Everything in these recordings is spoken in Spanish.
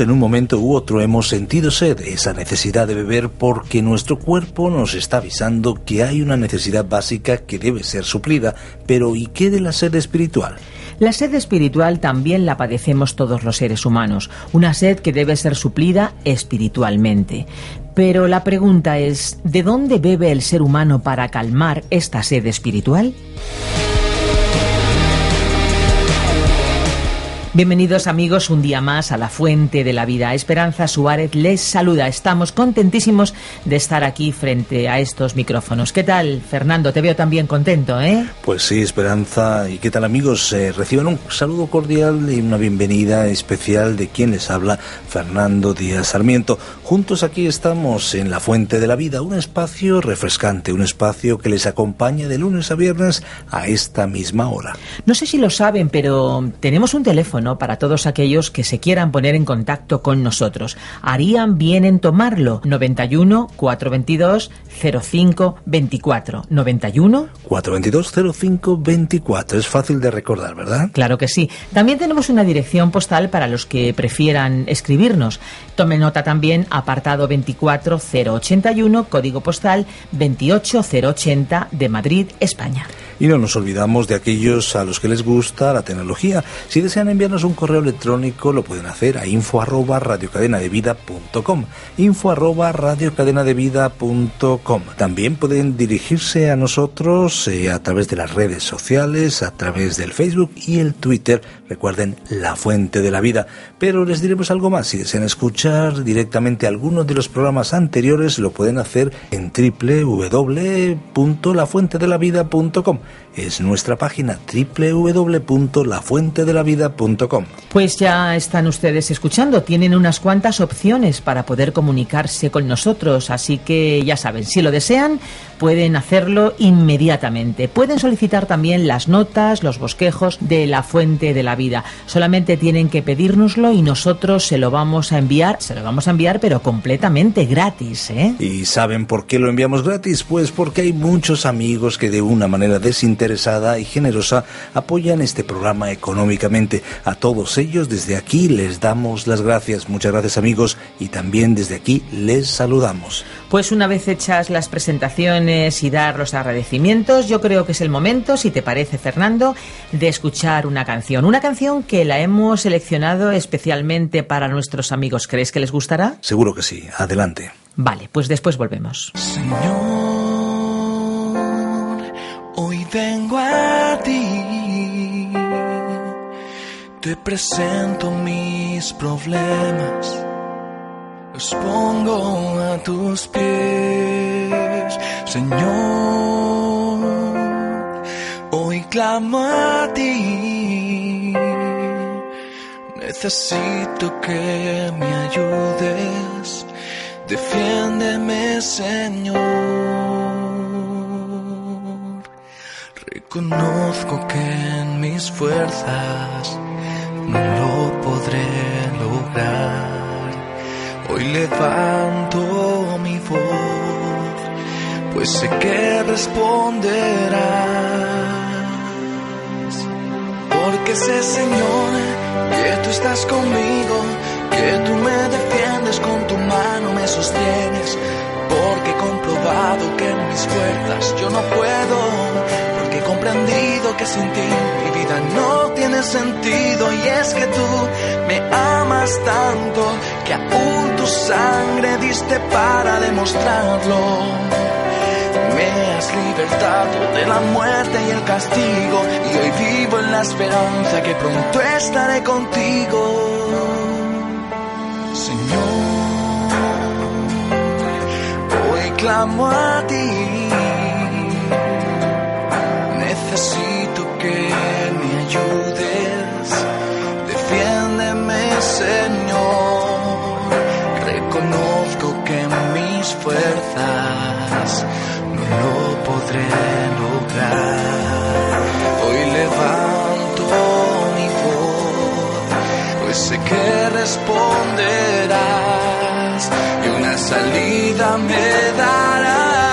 En un momento u otro hemos sentido sed, esa necesidad de beber porque nuestro cuerpo nos está avisando que hay una necesidad básica que debe ser suplida. Pero ¿y qué de la sed espiritual? La sed espiritual también la padecemos todos los seres humanos, una sed que debe ser suplida espiritualmente. Pero la pregunta es, ¿de dónde bebe el ser humano para calmar esta sed espiritual? Bienvenidos amigos un día más a la Fuente de la Vida. Esperanza Suárez les saluda. Estamos contentísimos de estar aquí frente a estos micrófonos. ¿Qué tal, Fernando? Te veo también contento, ¿eh? Pues sí, Esperanza. ¿Y qué tal amigos? Eh, reciban un saludo cordial y una bienvenida especial de quien les habla, Fernando Díaz Sarmiento. Juntos aquí estamos en la Fuente de la Vida, un espacio refrescante, un espacio que les acompaña de lunes a viernes a esta misma hora. No sé si lo saben, pero tenemos un teléfono para todos aquellos que se quieran poner en contacto con nosotros. Harían bien en tomarlo. 91 422 05 24. 91 422 05 24. Es fácil de recordar, ¿verdad? Claro que sí. También tenemos una dirección postal para los que prefieran escribirnos. Tome nota también apartado 24081, código postal 28080 de Madrid, España. Y no nos olvidamos de aquellos a los que les gusta la tecnología. Si desean enviarnos un correo electrónico, lo pueden hacer a info arroba radiocadenadevida.com. Info arroba radiocadenadevida.com. También pueden dirigirse a nosotros eh, a través de las redes sociales, a través del Facebook y el Twitter. Recuerden, la fuente de la vida. Pero les diremos algo más. Si desean escuchar directamente algunos de los programas anteriores, lo pueden hacer en www.lafuentedelavida.com es nuestra página www.lafuentedelavida.com. Pues ya están ustedes escuchando, tienen unas cuantas opciones para poder comunicarse con nosotros, así que ya saben, si lo desean, pueden hacerlo inmediatamente. Pueden solicitar también las notas, los bosquejos de la fuente de la vida. Solamente tienen que pedírnoslo y nosotros se lo vamos a enviar, se lo vamos a enviar pero completamente gratis, ¿eh? ¿Y saben por qué lo enviamos gratis? Pues porque hay muchos amigos que de una manera desinteresada interesada y generosa apoyan este programa económicamente. A todos ellos desde aquí les damos las gracias. Muchas gracias amigos y también desde aquí les saludamos. Pues una vez hechas las presentaciones y dar los agradecimientos, yo creo que es el momento, si te parece Fernando, de escuchar una canción. Una canción que la hemos seleccionado especialmente para nuestros amigos. ¿Crees que les gustará? Seguro que sí. Adelante. Vale, pues después volvemos. Señor Hoy vengo a ti, te presento mis problemas, los pongo a tus pies, Señor. Hoy clamo a ti, necesito que me ayudes, defiéndeme, Señor. Conozco que en mis fuerzas no lo podré lograr. Hoy levanto mi voz, pues sé que responderás. Porque sé, Señor, que tú estás conmigo, que tú me defiendes con tu mano, me sostienes. Porque he comprobado que en mis fuerzas yo no puedo he comprendido que sin ti mi vida no tiene sentido y es que tú me amas tanto que aún sangre diste para demostrarlo. Me has libertado de la muerte y el castigo y hoy vivo en la esperanza que pronto estaré contigo. Señor, hoy clamo a ti necesito que me ayudes, podré lograr. Hoy levanto mi voz, pues sé que responderás y una salida me darás.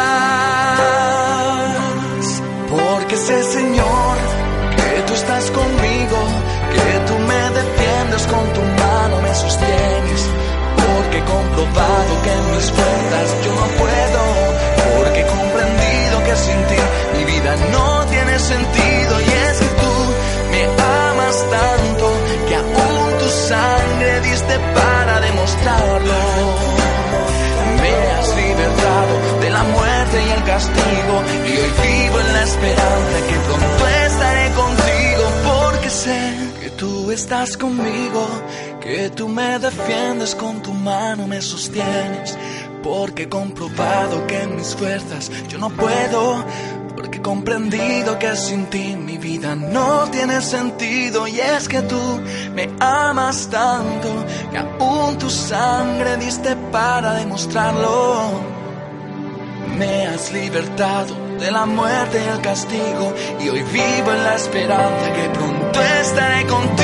Esperanza que pronto estaré contigo porque sé que tú estás conmigo, que tú me defiendes con tu mano, me sostienes. Porque he comprobado que en mis fuerzas yo no puedo, porque he comprendido que sin ti mi vida no tiene sentido y es que tú me amas tanto que aún tu sangre diste para demostrarlo. Me has libertado de la muerte y el castigo y hoy vivo en la esperanza que pronto estaré contigo.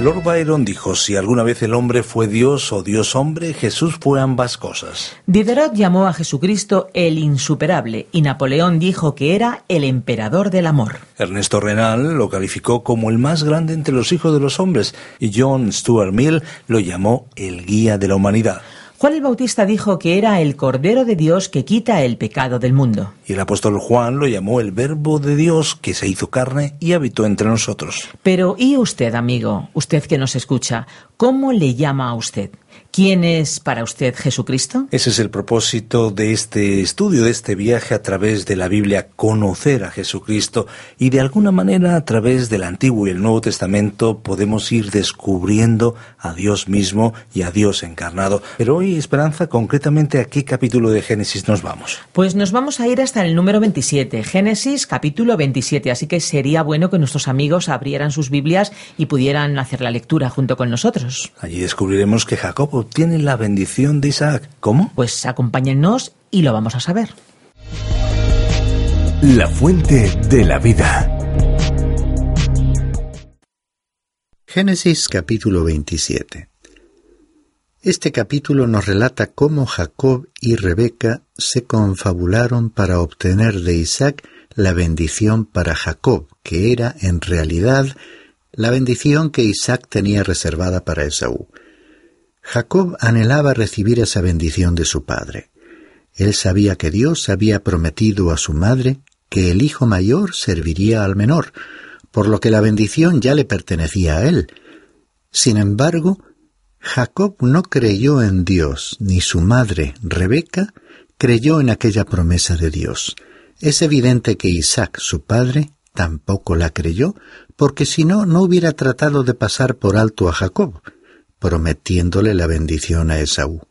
Lord Byron dijo, si alguna vez el hombre fue Dios o Dios hombre, Jesús fue ambas cosas. Diderot llamó a Jesucristo el insuperable y Napoleón dijo que era el emperador del amor. Ernesto Renal lo calificó como el más grande entre los hijos de los hombres y John Stuart Mill lo llamó el guía de la humanidad. Juan el Bautista dijo que era el Cordero de Dios que quita el pecado del mundo. Y el apóstol Juan lo llamó el Verbo de Dios que se hizo carne y habitó entre nosotros. Pero ¿y usted, amigo? Usted que nos escucha, ¿cómo le llama a usted? ¿Quién es para usted Jesucristo? Ese es el propósito de este estudio, de este viaje a través de la Biblia, conocer a Jesucristo y de alguna manera a través del Antiguo y el Nuevo Testamento podemos ir descubriendo a Dios mismo y a Dios encarnado. Pero hoy, Esperanza, concretamente a qué capítulo de Génesis nos vamos. Pues nos vamos a ir hasta el número 27, Génesis capítulo 27, así que sería bueno que nuestros amigos abrieran sus Biblias y pudieran hacer la lectura junto con nosotros. Allí descubriremos que Jacob obtiene la bendición de Isaac. ¿Cómo? Pues acompáñennos y lo vamos a saber. La fuente de la vida. Génesis capítulo 27 Este capítulo nos relata cómo Jacob y Rebeca se confabularon para obtener de Isaac la bendición para Jacob, que era en realidad la bendición que Isaac tenía reservada para Esaú. Jacob anhelaba recibir esa bendición de su padre. Él sabía que Dios había prometido a su madre que el hijo mayor serviría al menor, por lo que la bendición ya le pertenecía a él. Sin embargo, Jacob no creyó en Dios, ni su madre, Rebeca, creyó en aquella promesa de Dios. Es evidente que Isaac, su padre, tampoco la creyó, porque si no, no hubiera tratado de pasar por alto a Jacob prometiéndole la bendición a Esaú.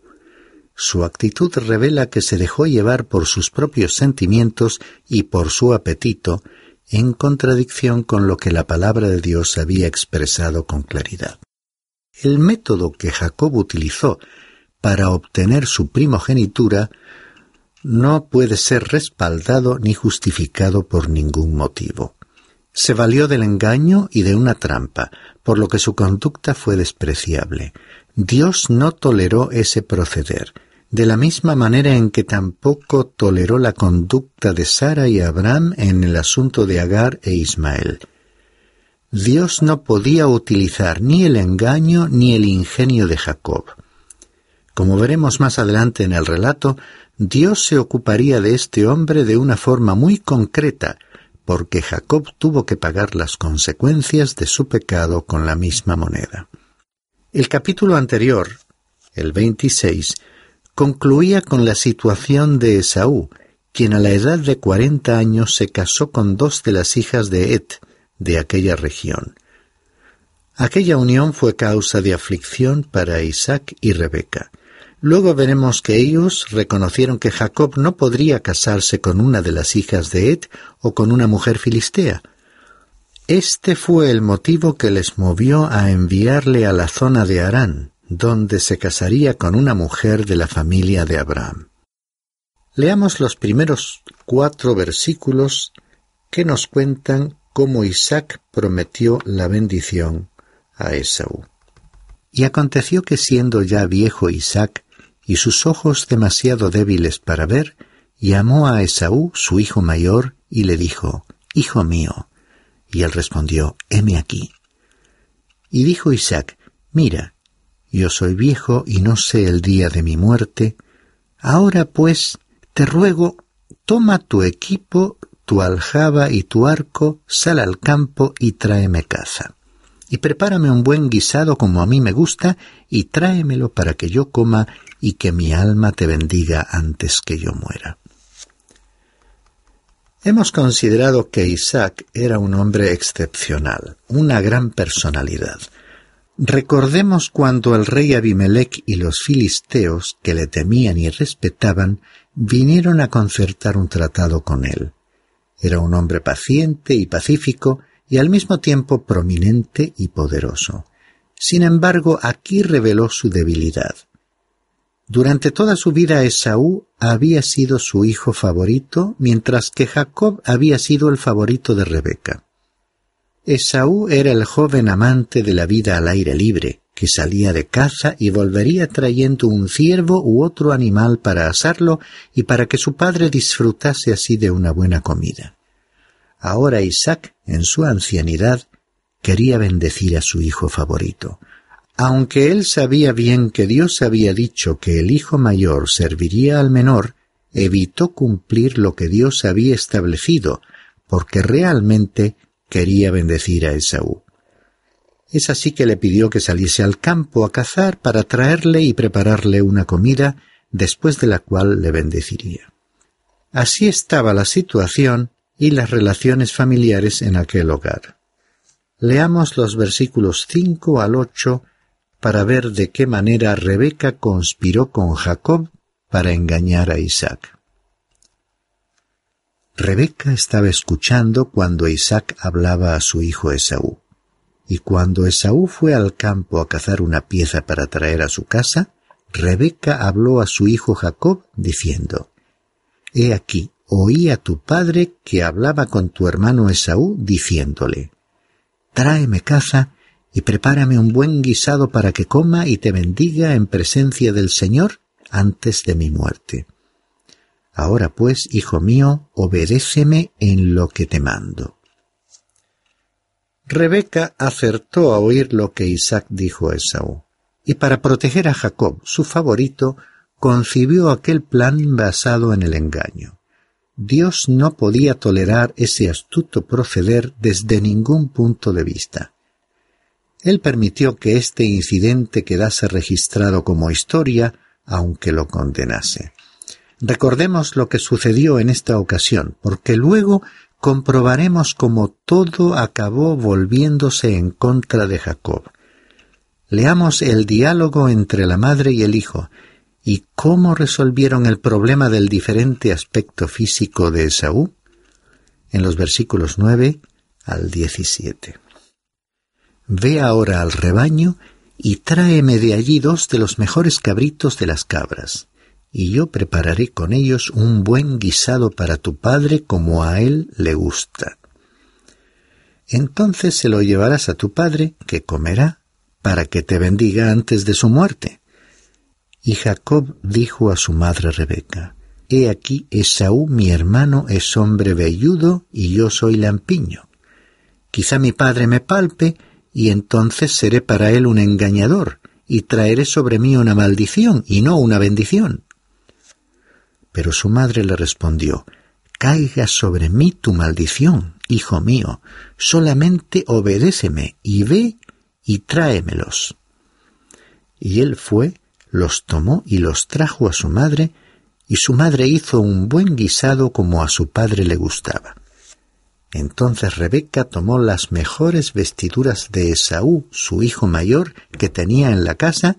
Su actitud revela que se dejó llevar por sus propios sentimientos y por su apetito, en contradicción con lo que la palabra de Dios había expresado con claridad. El método que Jacob utilizó para obtener su primogenitura no puede ser respaldado ni justificado por ningún motivo. Se valió del engaño y de una trampa, por lo que su conducta fue despreciable. Dios no toleró ese proceder, de la misma manera en que tampoco toleró la conducta de Sara y Abraham en el asunto de Agar e Ismael. Dios no podía utilizar ni el engaño ni el ingenio de Jacob. Como veremos más adelante en el relato, Dios se ocuparía de este hombre de una forma muy concreta, porque Jacob tuvo que pagar las consecuencias de su pecado con la misma moneda. El capítulo anterior, el 26, concluía con la situación de Esaú, quien a la edad de cuarenta años se casó con dos de las hijas de Et, de aquella región. Aquella unión fue causa de aflicción para Isaac y Rebeca. Luego veremos que ellos reconocieron que Jacob no podría casarse con una de las hijas de Ed o con una mujer filistea. Este fue el motivo que les movió a enviarle a la zona de Harán, donde se casaría con una mujer de la familia de Abraham. Leamos los primeros cuatro versículos que nos cuentan cómo Isaac prometió la bendición a Esaú. Y aconteció que siendo ya viejo Isaac, y sus ojos demasiado débiles para ver, llamó a Esaú, su hijo mayor, y le dijo, Hijo mío. Y él respondió, Heme aquí. Y dijo Isaac, Mira, yo soy viejo y no sé el día de mi muerte. Ahora pues, te ruego, toma tu equipo, tu aljaba y tu arco, sal al campo y tráeme caza. Y prepárame un buen guisado como a mí me gusta, y tráemelo para que yo coma y que mi alma te bendiga antes que yo muera. Hemos considerado que Isaac era un hombre excepcional, una gran personalidad. Recordemos cuando el rey Abimelech y los filisteos, que le temían y respetaban, vinieron a concertar un tratado con él. Era un hombre paciente y pacífico y al mismo tiempo prominente y poderoso. Sin embargo, aquí reveló su debilidad. Durante toda su vida Esaú había sido su hijo favorito, mientras que Jacob había sido el favorito de Rebeca. Esaú era el joven amante de la vida al aire libre, que salía de caza y volvería trayendo un ciervo u otro animal para asarlo y para que su padre disfrutase así de una buena comida. Ahora Isaac, en su ancianidad, quería bendecir a su hijo favorito. Aunque él sabía bien que Dios había dicho que el hijo mayor serviría al menor, evitó cumplir lo que Dios había establecido, porque realmente quería bendecir a Esaú. Es así que le pidió que saliese al campo a cazar para traerle y prepararle una comida, después de la cual le bendeciría. Así estaba la situación y las relaciones familiares en aquel hogar. Leamos los versículos cinco al ocho para ver de qué manera Rebeca conspiró con Jacob para engañar a Isaac. Rebeca estaba escuchando cuando Isaac hablaba a su hijo Esaú. Y cuando Esaú fue al campo a cazar una pieza para traer a su casa, Rebeca habló a su hijo Jacob, diciendo, He aquí, oí a tu padre que hablaba con tu hermano Esaú, diciéndole, Tráeme caza y prepárame un buen guisado para que coma y te bendiga en presencia del Señor antes de mi muerte. Ahora pues, hijo mío, obedéceme en lo que te mando. Rebeca acertó a oír lo que Isaac dijo a Esaú, y para proteger a Jacob, su favorito, concibió aquel plan basado en el engaño. Dios no podía tolerar ese astuto proceder desde ningún punto de vista. Él permitió que este incidente quedase registrado como historia, aunque lo condenase. Recordemos lo que sucedió en esta ocasión, porque luego comprobaremos cómo todo acabó volviéndose en contra de Jacob. Leamos el diálogo entre la madre y el hijo, y cómo resolvieron el problema del diferente aspecto físico de Esaú en los versículos 9 al 17. Ve ahora al rebaño y tráeme de allí dos de los mejores cabritos de las cabras y yo prepararé con ellos un buen guisado para tu padre como a él le gusta. Entonces se lo llevarás a tu padre, que comerá, para que te bendiga antes de su muerte. Y Jacob dijo a su madre Rebeca, He aquí Esaú mi hermano es hombre velludo y yo soy lampiño. Quizá mi padre me palpe, y entonces seré para él un engañador, y traeré sobre mí una maldición y no una bendición. Pero su madre le respondió, Caiga sobre mí tu maldición, hijo mío, solamente obedéceme y ve y tráemelos. Y él fue, los tomó y los trajo a su madre, y su madre hizo un buen guisado como a su padre le gustaba. Entonces Rebeca tomó las mejores vestiduras de Esaú, su hijo mayor, que tenía en la casa,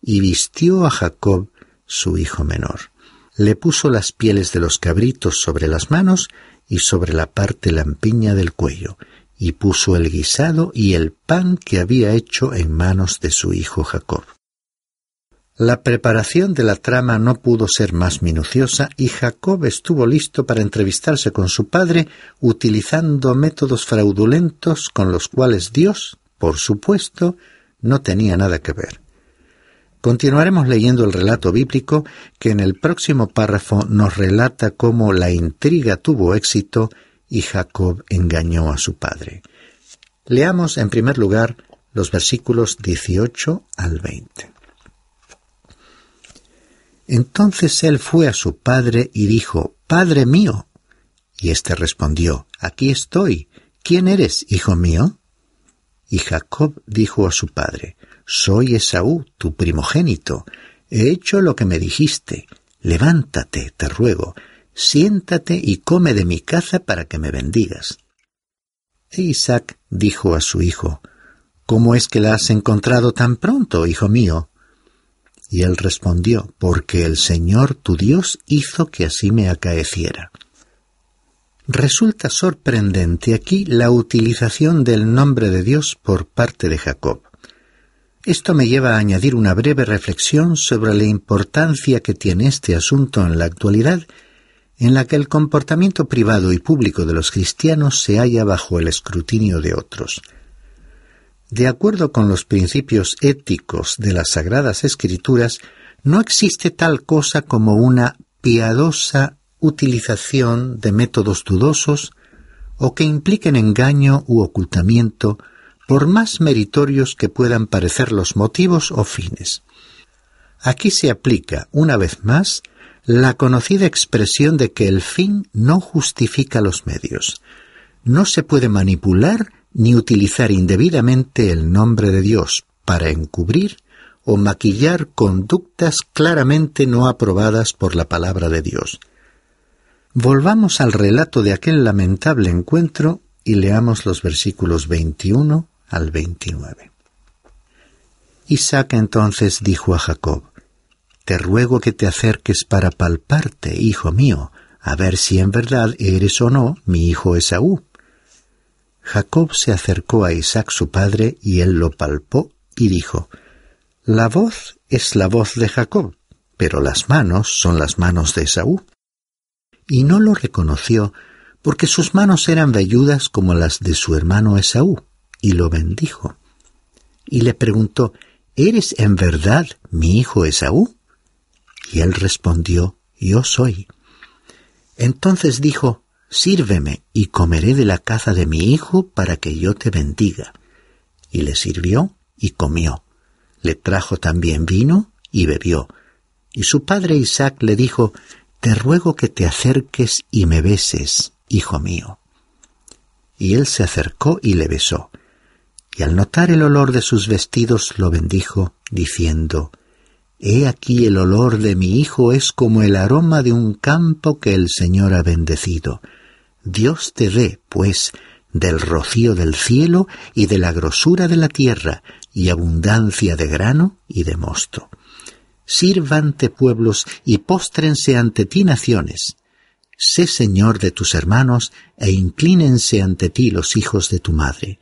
y vistió a Jacob, su hijo menor le puso las pieles de los cabritos sobre las manos y sobre la parte lampiña del cuello, y puso el guisado y el pan que había hecho en manos de su hijo Jacob. La preparación de la trama no pudo ser más minuciosa y Jacob estuvo listo para entrevistarse con su padre utilizando métodos fraudulentos con los cuales Dios, por supuesto, no tenía nada que ver. Continuaremos leyendo el relato bíblico que en el próximo párrafo nos relata cómo la intriga tuvo éxito y Jacob engañó a su padre. Leamos en primer lugar los versículos 18 al 20. Entonces él fue a su padre y dijo, Padre mío. Y éste respondió, Aquí estoy. ¿Quién eres, hijo mío? Y Jacob dijo a su padre, Soy Esaú, tu primogénito. He hecho lo que me dijiste. Levántate, te ruego, siéntate y come de mi caza para que me bendigas. E Isaac dijo a su hijo, ¿Cómo es que la has encontrado tan pronto, hijo mío? Y él respondió, Porque el Señor tu Dios hizo que así me acaeciera. Resulta sorprendente aquí la utilización del nombre de Dios por parte de Jacob. Esto me lleva a añadir una breve reflexión sobre la importancia que tiene este asunto en la actualidad, en la que el comportamiento privado y público de los cristianos se halla bajo el escrutinio de otros. De acuerdo con los principios éticos de las Sagradas Escrituras, no existe tal cosa como una piadosa utilización de métodos dudosos o que impliquen engaño u ocultamiento, por más meritorios que puedan parecer los motivos o fines. Aquí se aplica, una vez más, la conocida expresión de que el fin no justifica los medios. No se puede manipular ni utilizar indebidamente el nombre de Dios para encubrir o maquillar conductas claramente no aprobadas por la palabra de Dios. Volvamos al relato de aquel lamentable encuentro y leamos los versículos 21 al 29. Isaac entonces dijo a Jacob, Te ruego que te acerques para palparte, hijo mío, a ver si en verdad eres o no mi hijo Esaú Jacob se acercó a Isaac su padre y él lo palpó y dijo, La voz es la voz de Jacob, pero las manos son las manos de Esaú. Y no lo reconoció porque sus manos eran velludas como las de su hermano Esaú, y lo bendijo. Y le preguntó, ¿Eres en verdad mi hijo Esaú? Y él respondió, Yo soy. Entonces dijo, Sírveme y comeré de la caza de mi hijo para que yo te bendiga. Y le sirvió y comió. Le trajo también vino y bebió. Y su padre Isaac le dijo, Te ruego que te acerques y me beses, hijo mío. Y él se acercó y le besó. Y al notar el olor de sus vestidos lo bendijo, diciendo, He aquí el olor de mi hijo es como el aroma de un campo que el Señor ha bendecido Dios te dé, pues, del rocío del cielo y de la grosura de la tierra, y abundancia de grano y de mosto. Sírvante pueblos y póstrense ante ti naciones. Sé Señor de tus hermanos e inclínense ante ti los hijos de tu madre.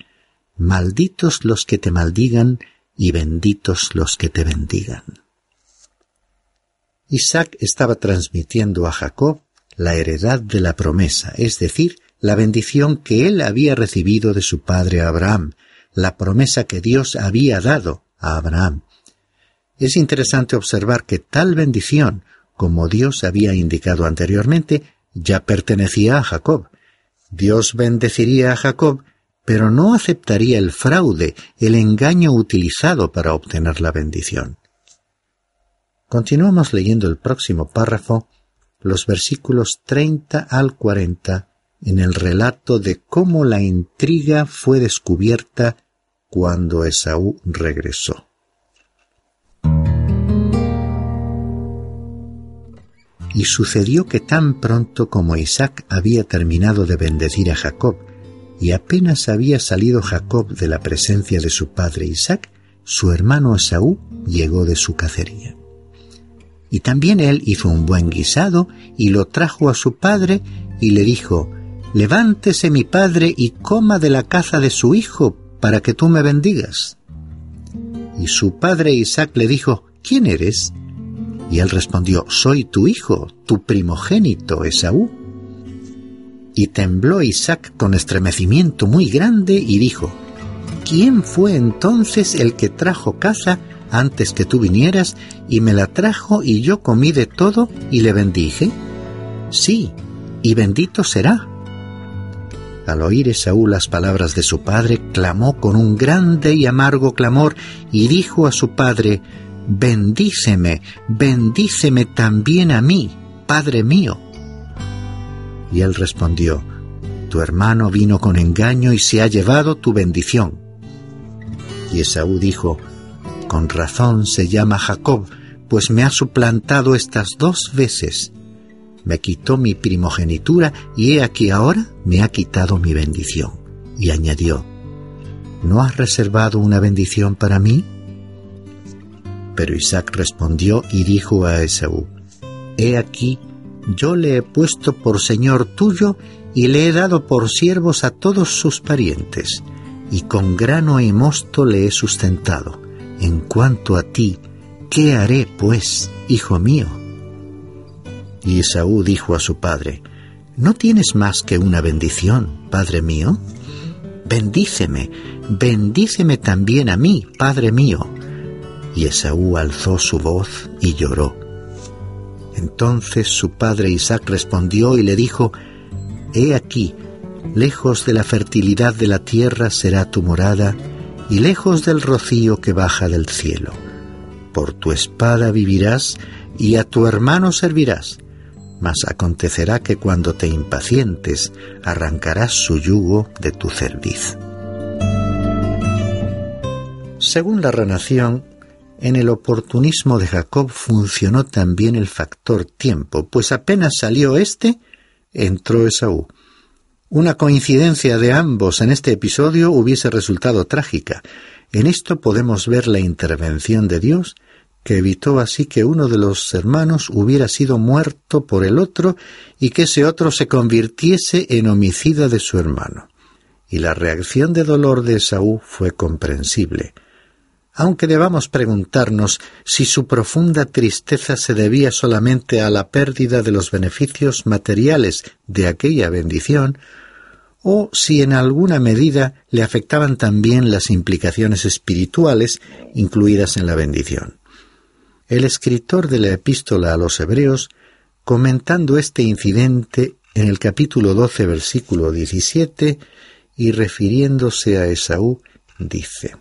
Malditos los que te maldigan y benditos los que te bendigan. Isaac estaba transmitiendo a Jacob la heredad de la promesa, es decir, la bendición que él había recibido de su padre Abraham, la promesa que Dios había dado a Abraham. Es interesante observar que tal bendición, como Dios había indicado anteriormente, ya pertenecía a Jacob. Dios bendeciría a Jacob, pero no aceptaría el fraude, el engaño utilizado para obtener la bendición. Continuamos leyendo el próximo párrafo los versículos 30 al 40 en el relato de cómo la intriga fue descubierta cuando Esaú regresó. Y sucedió que tan pronto como Isaac había terminado de bendecir a Jacob, y apenas había salido Jacob de la presencia de su padre Isaac, su hermano Esaú llegó de su cacería. Y también él hizo un buen guisado y lo trajo a su padre y le dijo, Levántese mi padre y coma de la caza de su hijo para que tú me bendigas. Y su padre Isaac le dijo, ¿quién eres? Y él respondió, Soy tu hijo, tu primogénito, Esaú. Y tembló Isaac con estremecimiento muy grande y dijo, ¿quién fue entonces el que trajo caza antes que tú vinieras y me la trajo y yo comí de todo y le bendije? Sí, y bendito será. Al oír Esaú las palabras de su padre, clamó con un grande y amargo clamor y dijo a su padre, Bendíceme, bendíceme también a mí, Padre mío. Y él respondió, Tu hermano vino con engaño y se ha llevado tu bendición. Y Esaú dijo, Con razón se llama Jacob, pues me ha suplantado estas dos veces. Me quitó mi primogenitura y he aquí ahora me ha quitado mi bendición. Y añadió, ¿No has reservado una bendición para mí? Pero Isaac respondió y dijo a Esaú, He aquí, yo le he puesto por señor tuyo y le he dado por siervos a todos sus parientes y con grano y mosto le he sustentado. En cuanto a ti, ¿qué haré, pues, hijo mío? Y Esaú dijo a su padre, ¿No tienes más que una bendición, padre mío? Bendíceme, bendíceme también a mí, padre mío. Y Esaú alzó su voz y lloró. Entonces su padre Isaac respondió y le dijo, He aquí, Lejos de la fertilidad de la tierra será tu morada, y lejos del rocío que baja del cielo. Por tu espada vivirás, y a tu hermano servirás. Mas acontecerá que cuando te impacientes, arrancarás su yugo de tu cerviz. Según la renación, en el oportunismo de Jacob funcionó también el factor tiempo, pues apenas salió éste, entró Esaú. Una coincidencia de ambos en este episodio hubiese resultado trágica. En esto podemos ver la intervención de Dios, que evitó así que uno de los hermanos hubiera sido muerto por el otro y que ese otro se convirtiese en homicida de su hermano. Y la reacción de dolor de Esaú fue comprensible. Aunque debamos preguntarnos si su profunda tristeza se debía solamente a la pérdida de los beneficios materiales de aquella bendición, o si en alguna medida le afectaban también las implicaciones espirituales incluidas en la bendición. El escritor de la epístola a los Hebreos, comentando este incidente en el capítulo 12, versículo 17, y refiriéndose a Esaú, dice,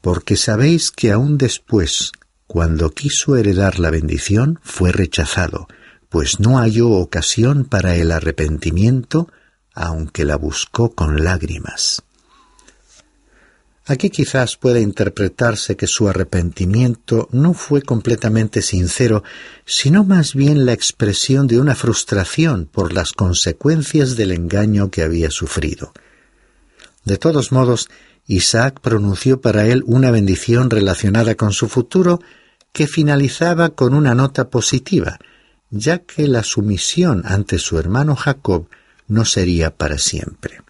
Porque sabéis que aún después, cuando quiso heredar la bendición, fue rechazado, pues no halló ocasión para el arrepentimiento, aunque la buscó con lágrimas. Aquí quizás pueda interpretarse que su arrepentimiento no fue completamente sincero, sino más bien la expresión de una frustración por las consecuencias del engaño que había sufrido. De todos modos, Isaac pronunció para él una bendición relacionada con su futuro que finalizaba con una nota positiva, ya que la sumisión ante su hermano Jacob no sería para siempre.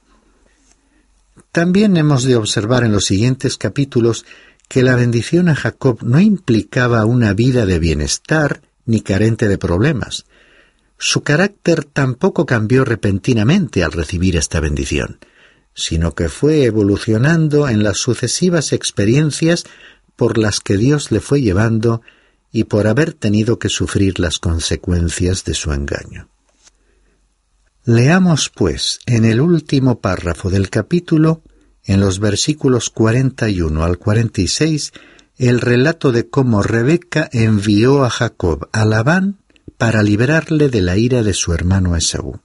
También hemos de observar en los siguientes capítulos que la bendición a Jacob no implicaba una vida de bienestar ni carente de problemas. Su carácter tampoco cambió repentinamente al recibir esta bendición, sino que fue evolucionando en las sucesivas experiencias por las que Dios le fue llevando y por haber tenido que sufrir las consecuencias de su engaño. Leamos, pues, en el último párrafo del capítulo, en los versículos 41 al 46, el relato de cómo Rebeca envió a Jacob a Labán para librarle de la ira de su hermano Esaú.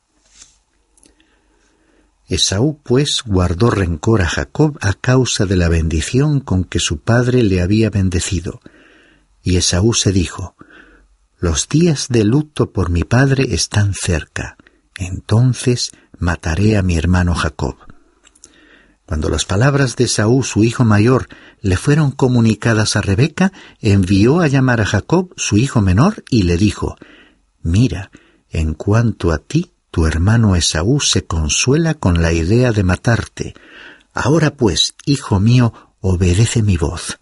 Esaú, pues, guardó rencor a Jacob a causa de la bendición con que su padre le había bendecido, y Esaú se dijo, Los días de luto por mi padre están cerca, entonces mataré a mi hermano Jacob. Cuando las palabras de Saúl, su hijo mayor, le fueron comunicadas a Rebeca, envió a llamar a Jacob, su hijo menor, y le dijo, Mira, en cuanto a ti, tu hermano Esaú se consuela con la idea de matarte. Ahora pues, hijo mío, obedece mi voz.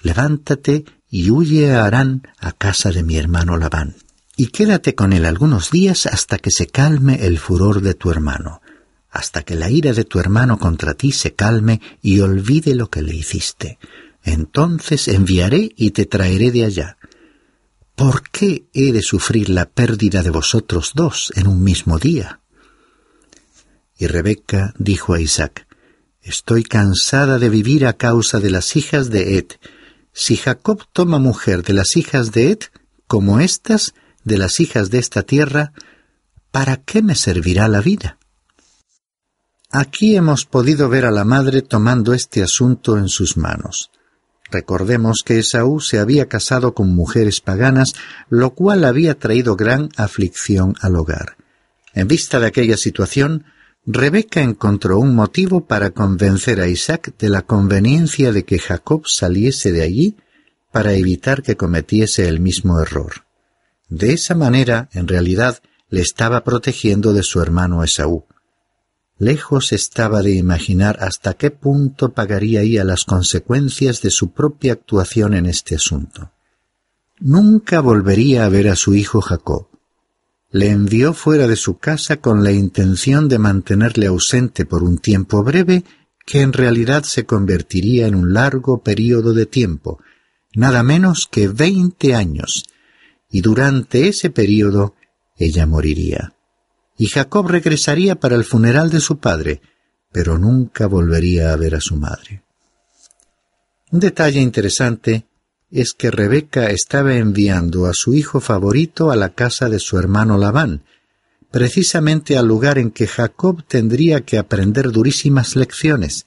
levántate y huye a Arán a casa de mi hermano Labán, y quédate con él algunos días hasta que se calme el furor de tu hermano, hasta que la ira de tu hermano contra ti se calme y olvide lo que le hiciste. Entonces enviaré y te traeré de allá. ¿Por qué he de sufrir la pérdida de vosotros dos en un mismo día? Y Rebeca dijo a Isaac, Estoy cansada de vivir a causa de las hijas de Ed. Si Jacob toma mujer de las hijas de Ed, como estas de las hijas de esta tierra, ¿para qué me servirá la vida? Aquí hemos podido ver a la madre tomando este asunto en sus manos. Recordemos que Esaú se había casado con mujeres paganas, lo cual había traído gran aflicción al hogar. En vista de aquella situación, Rebeca encontró un motivo para convencer a Isaac de la conveniencia de que Jacob saliese de allí para evitar que cometiese el mismo error. De esa manera, en realidad, le estaba protegiendo de su hermano Esaú. Lejos estaba de imaginar hasta qué punto pagaría ella las consecuencias de su propia actuación en este asunto. Nunca volvería a ver a su hijo Jacob le envió fuera de su casa con la intención de mantenerle ausente por un tiempo breve que en realidad se convertiría en un largo período de tiempo, nada menos que veinte años, y durante ese período ella moriría. Y Jacob regresaría para el funeral de su padre, pero nunca volvería a ver a su madre. Un detalle interesante es que Rebeca estaba enviando a su hijo favorito a la casa de su hermano Labán, precisamente al lugar en que Jacob tendría que aprender durísimas lecciones,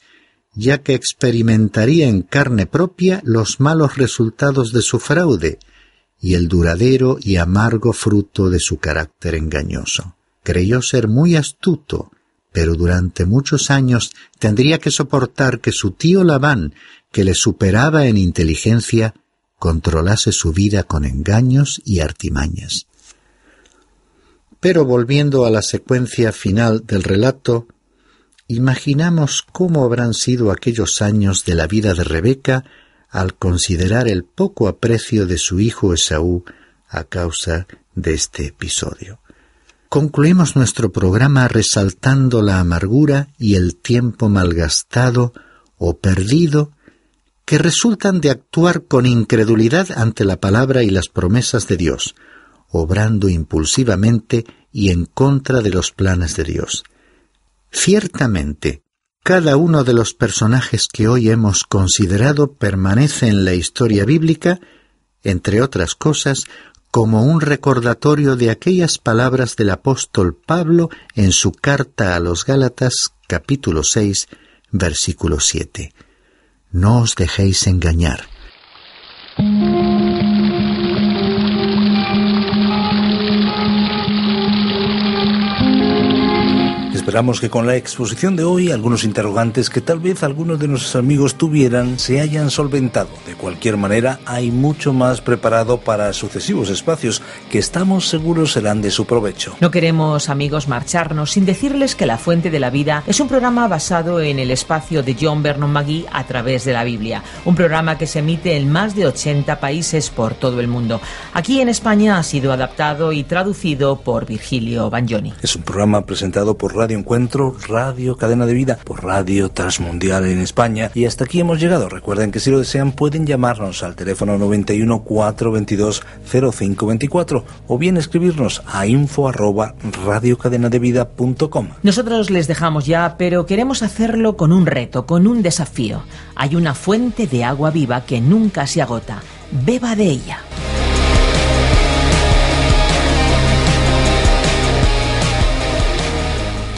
ya que experimentaría en carne propia los malos resultados de su fraude y el duradero y amargo fruto de su carácter engañoso. Creyó ser muy astuto, pero durante muchos años tendría que soportar que su tío Labán, que le superaba en inteligencia, controlase su vida con engaños y artimañas. Pero volviendo a la secuencia final del relato, imaginamos cómo habrán sido aquellos años de la vida de Rebeca al considerar el poco aprecio de su hijo Esaú a causa de este episodio. Concluimos nuestro programa resaltando la amargura y el tiempo malgastado o perdido que resultan de actuar con incredulidad ante la palabra y las promesas de Dios, obrando impulsivamente y en contra de los planes de Dios. Ciertamente, cada uno de los personajes que hoy hemos considerado permanece en la historia bíblica, entre otras cosas, como un recordatorio de aquellas palabras del apóstol Pablo en su carta a los Gálatas capítulo 6 versículo 7. No os dejéis engañar. Esperamos que con la exposición de hoy algunos interrogantes que tal vez algunos de nuestros amigos tuvieran se hayan solventado. De cualquier manera, hay mucho más preparado para sucesivos espacios que estamos seguros serán de su provecho. No queremos, amigos, marcharnos sin decirles que La Fuente de la Vida es un programa basado en el espacio de John Vernon McGee a través de la Biblia. Un programa que se emite en más de 80 países por todo el mundo. Aquí en España ha sido adaptado y traducido por Virgilio Bagnoni. Es un programa presentado por Radio Encuentro, Radio Cadena de Vida, por Radio Transmundial en España. Y hasta aquí hemos llegado. Recuerden que si lo desean pueden llamarnos al teléfono 91 422 0524 o bien escribirnos a info arroba radiocadenadevida.com. Nosotros les dejamos ya, pero queremos hacerlo con un reto, con un desafío. Hay una fuente de agua viva que nunca se agota. Beba de ella.